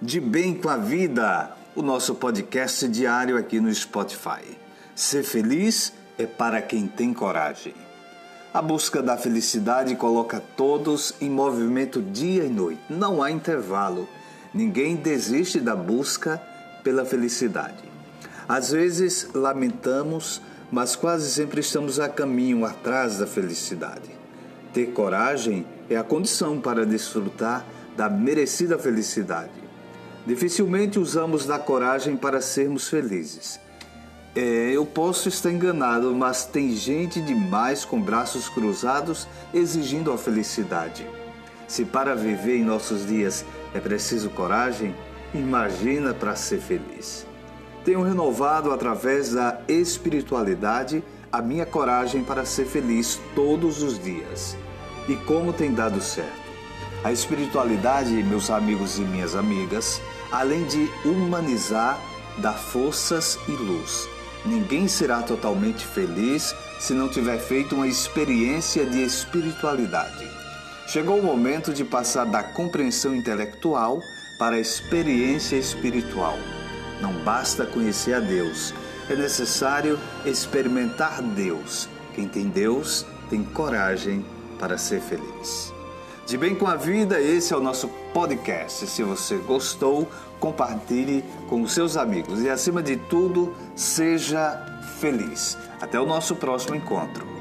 De Bem com a Vida, o nosso podcast diário aqui no Spotify. Ser feliz é para quem tem coragem. A busca da felicidade coloca todos em movimento dia e noite. Não há intervalo. Ninguém desiste da busca pela felicidade. Às vezes lamentamos, mas quase sempre estamos a caminho atrás da felicidade. Ter coragem é a condição para desfrutar da merecida felicidade. Dificilmente usamos da coragem para sermos felizes. É, eu posso estar enganado, mas tem gente demais com braços cruzados exigindo a felicidade. Se para viver em nossos dias é preciso coragem, imagina para ser feliz. Tenho renovado através da espiritualidade a minha coragem para ser feliz todos os dias. E como tem dado certo. A espiritualidade, meus amigos e minhas amigas, além de humanizar, dá forças e luz Ninguém será totalmente feliz se não tiver feito uma experiência de espiritualidade. Chegou o momento de passar da compreensão intelectual para a experiência espiritual. Não basta conhecer a Deus, é necessário experimentar Deus. Quem tem Deus tem coragem para ser feliz. De bem com a vida, esse é o nosso podcast. Se você gostou, compartilhe com os seus amigos e, acima de tudo, seja feliz. Até o nosso próximo encontro.